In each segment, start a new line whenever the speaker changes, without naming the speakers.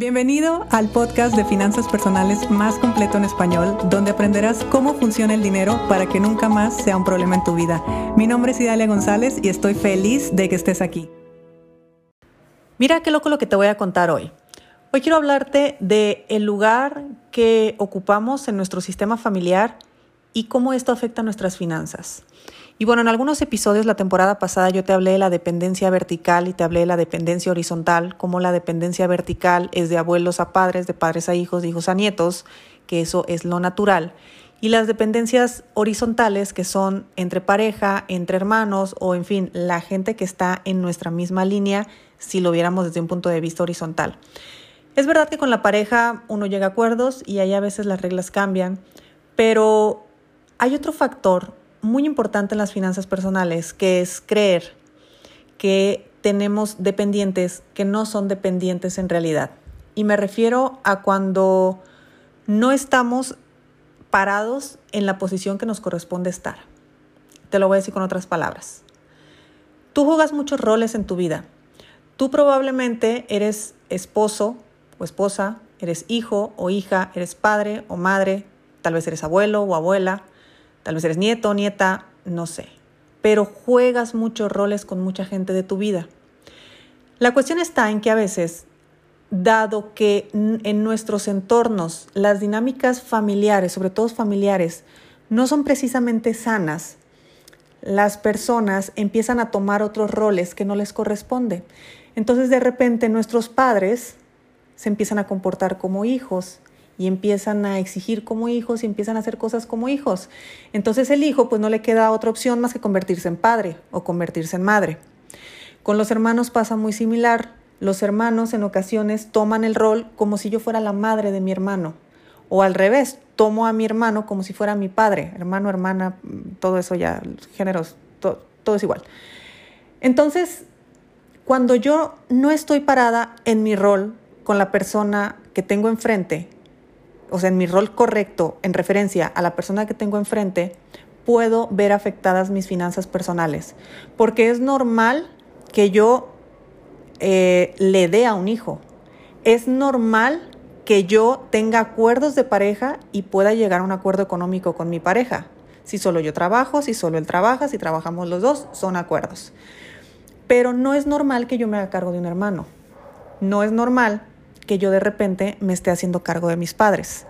Bienvenido al podcast de finanzas personales más completo en español, donde aprenderás cómo funciona el dinero para que nunca más sea un problema en tu vida. Mi nombre es Idalia González y estoy feliz de que estés aquí. Mira qué loco lo que te voy a contar hoy. Hoy quiero hablarte de el lugar que ocupamos en nuestro sistema familiar y cómo esto afecta nuestras finanzas. Y bueno, en algunos episodios la temporada pasada yo te hablé de la dependencia vertical y te hablé de la dependencia horizontal, como la dependencia vertical es de abuelos a padres, de padres a hijos, de hijos a nietos, que eso es lo natural. Y las dependencias horizontales, que son entre pareja, entre hermanos o en fin, la gente que está en nuestra misma línea, si lo viéramos desde un punto de vista horizontal. Es verdad que con la pareja uno llega a acuerdos y ahí a veces las reglas cambian, pero hay otro factor muy importante en las finanzas personales, que es creer que tenemos dependientes que no son dependientes en realidad. Y me refiero a cuando no estamos parados en la posición que nos corresponde estar. Te lo voy a decir con otras palabras. Tú juegas muchos roles en tu vida. Tú probablemente eres esposo o esposa, eres hijo o hija, eres padre o madre, tal vez eres abuelo o abuela, Tal vez eres nieto, nieta, no sé. Pero juegas muchos roles con mucha gente de tu vida. La cuestión está en que a veces, dado que en nuestros entornos las dinámicas familiares, sobre todo familiares, no son precisamente sanas, las personas empiezan a tomar otros roles que no les corresponde. Entonces de repente nuestros padres se empiezan a comportar como hijos, y empiezan a exigir como hijos y empiezan a hacer cosas como hijos. Entonces el hijo pues no le queda otra opción más que convertirse en padre o convertirse en madre. Con los hermanos pasa muy similar. Los hermanos en ocasiones toman el rol como si yo fuera la madre de mi hermano. O al revés, tomo a mi hermano como si fuera mi padre. Hermano, hermana, todo eso ya, géneros, todo, todo es igual. Entonces, cuando yo no estoy parada en mi rol con la persona que tengo enfrente, o sea, en mi rol correcto en referencia a la persona que tengo enfrente, puedo ver afectadas mis finanzas personales. Porque es normal que yo eh, le dé a un hijo. Es normal que yo tenga acuerdos de pareja y pueda llegar a un acuerdo económico con mi pareja. Si solo yo trabajo, si solo él trabaja, si trabajamos los dos, son acuerdos. Pero no es normal que yo me haga cargo de un hermano. No es normal que yo de repente me esté haciendo cargo de mis padres.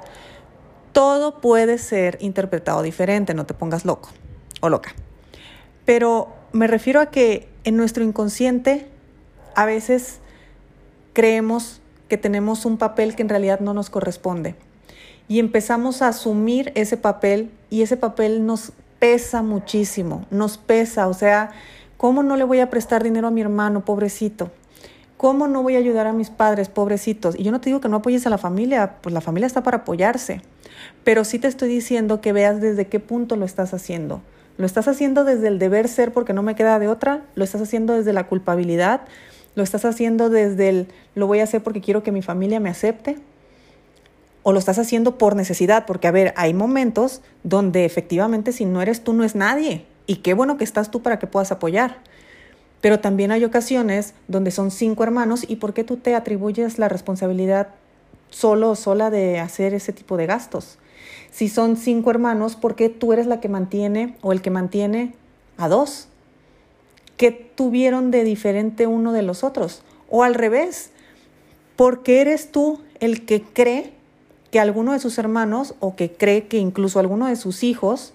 Todo puede ser interpretado diferente, no te pongas loco o loca. Pero me refiero a que en nuestro inconsciente a veces creemos que tenemos un papel que en realidad no nos corresponde. Y empezamos a asumir ese papel y ese papel nos pesa muchísimo, nos pesa, o sea, ¿cómo no le voy a prestar dinero a mi hermano, pobrecito? ¿Cómo no voy a ayudar a mis padres, pobrecitos? Y yo no te digo que no apoyes a la familia, pues la familia está para apoyarse. Pero sí te estoy diciendo que veas desde qué punto lo estás haciendo. ¿Lo estás haciendo desde el deber ser porque no me queda de otra? ¿Lo estás haciendo desde la culpabilidad? ¿Lo estás haciendo desde el lo voy a hacer porque quiero que mi familia me acepte? ¿O lo estás haciendo por necesidad? Porque, a ver, hay momentos donde efectivamente si no eres tú, no es nadie. Y qué bueno que estás tú para que puedas apoyar. Pero también hay ocasiones donde son cinco hermanos y ¿por qué tú te atribuyes la responsabilidad solo o sola de hacer ese tipo de gastos? Si son cinco hermanos, ¿por qué tú eres la que mantiene o el que mantiene a dos? ¿Qué tuvieron de diferente uno de los otros? O al revés, ¿por qué eres tú el que cree que alguno de sus hermanos o que cree que incluso alguno de sus hijos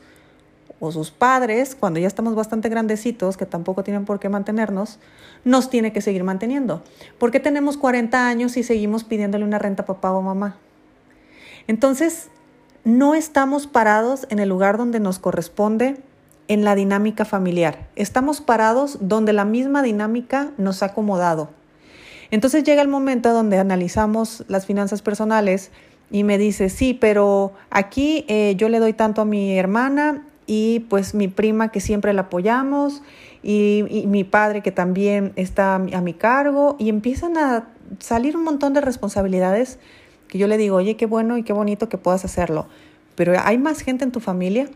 o sus padres, cuando ya estamos bastante grandecitos, que tampoco tienen por qué mantenernos, nos tiene que seguir manteniendo. ¿Por qué tenemos 40 años y seguimos pidiéndole una renta a papá o mamá? Entonces, no estamos parados en el lugar donde nos corresponde en la dinámica familiar. Estamos parados donde la misma dinámica nos ha acomodado. Entonces llega el momento donde analizamos las finanzas personales y me dice, sí, pero aquí eh, yo le doy tanto a mi hermana y pues mi prima que siempre la apoyamos y, mi padre que también está a mi cargo y empiezan a salir un montón de responsabilidades que yo le digo, oye, qué bueno y qué bonito que puedas hacerlo, pero hay más gente en tu familia,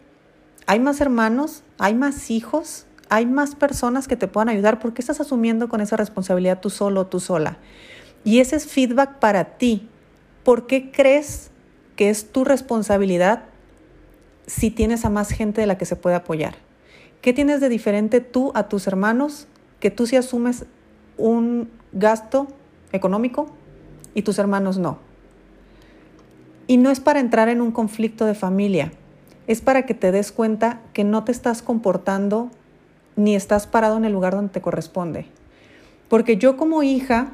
hay más hermanos, hay más hijos, hay más personas que te puedan ayudar, ¿por qué estás asumiendo con esa responsabilidad tú solo tú sola? Y ese es feedback para ti. ¿Por qué crees que es tu responsabilidad si tienes a más gente de la que se puede apoyar? ¿Qué tienes de diferente tú a tus hermanos que tú sí asumes un gasto económico y tus hermanos no? Y no es para entrar en un conflicto de familia, es para que te des cuenta que no te estás comportando ni estás parado en el lugar donde te corresponde. Porque yo como hija,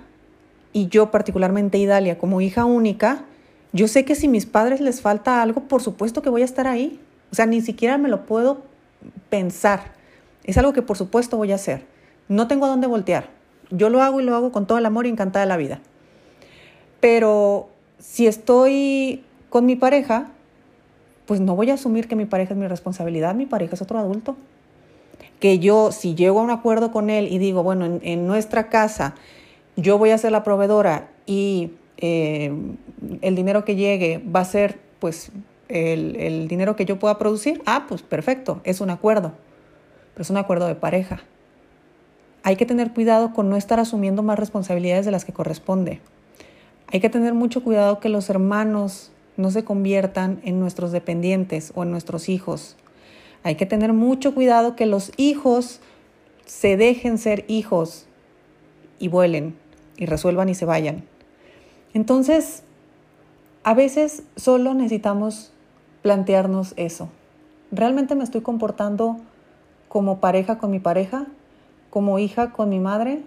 y yo particularmente Idalia como hija única, yo sé que si mis padres les falta algo, por supuesto que voy a estar ahí. O sea, ni siquiera me lo puedo pensar. Es algo que por supuesto voy a hacer. No tengo a dónde voltear. Yo lo hago y lo hago con todo el amor y encantada de la vida. Pero si estoy con mi pareja, pues no voy a asumir que mi pareja es mi responsabilidad, mi pareja es otro adulto. Que yo, si llego a un acuerdo con él y digo, bueno, en, nuestra casa yo voy a ser la proveedora y eh, el dinero que llegue va a ser pues el, el dinero que yo pueda producir, ah, pues perfecto, es un acuerdo, pero es un acuerdo de pareja. Hay que tener cuidado con no estar asumiendo más responsabilidades de las que corresponde. Hay que tener mucho cuidado que los hermanos no se conviertan en nuestros dependientes o en nuestros hijos. Hay que tener mucho cuidado que los hijos se dejen ser hijos y vuelen y resuelvan y se vayan. Entonces, a veces solo necesitamos plantearnos eso. ¿Realmente me estoy comportando como pareja con mi pareja? ¿Como hija con mi madre?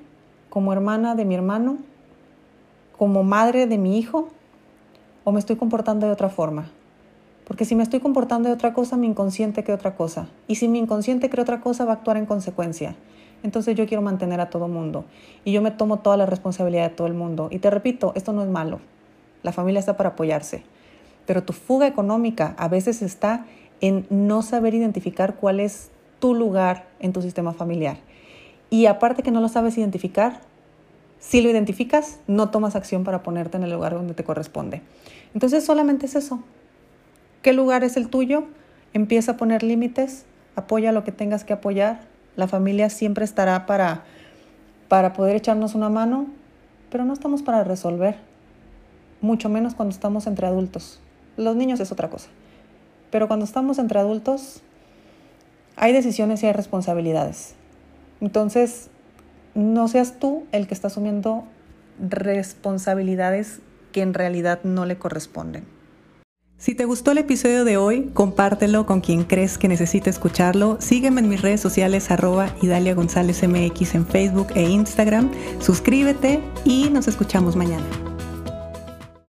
¿Como hermana de mi hermano? ¿Como madre de mi hijo? o me estoy comportando de otra forma. Porque si me estoy comportando de otra cosa, mi inconsciente cree otra cosa. Y si mi inconsciente cree otra cosa, va a actuar en consecuencia. Entonces yo quiero mantener a todo mundo. Y yo me tomo toda la responsabilidad de todo el mundo. Y te repito, esto no es malo. La familia está para apoyarse. Pero tu fuga económica a veces está en no saber identificar cuál es tu lugar en tu sistema familiar. Y aparte que no lo sabes identificar, si lo identificas, no tomas acción para ponerte en el lugar donde te corresponde. Entonces solamente es eso. ¿Qué lugar es el tuyo? Empieza a poner límites, apoya lo que tengas que apoyar. La familia siempre estará para, para poder echarnos una mano, pero no estamos para resolver, mucho menos cuando estamos entre adultos. Los niños es otra cosa, pero cuando estamos entre adultos hay decisiones y hay responsabilidades. Entonces, no seas tú el que está asumiendo responsabilidades que en realidad no le corresponden. Si te gustó el episodio de hoy, compártelo con quien crees que necesite escucharlo. Sígueme en mis redes sociales arroba Idalia González MX en Facebook e Instagram. Suscríbete y nos escuchamos mañana.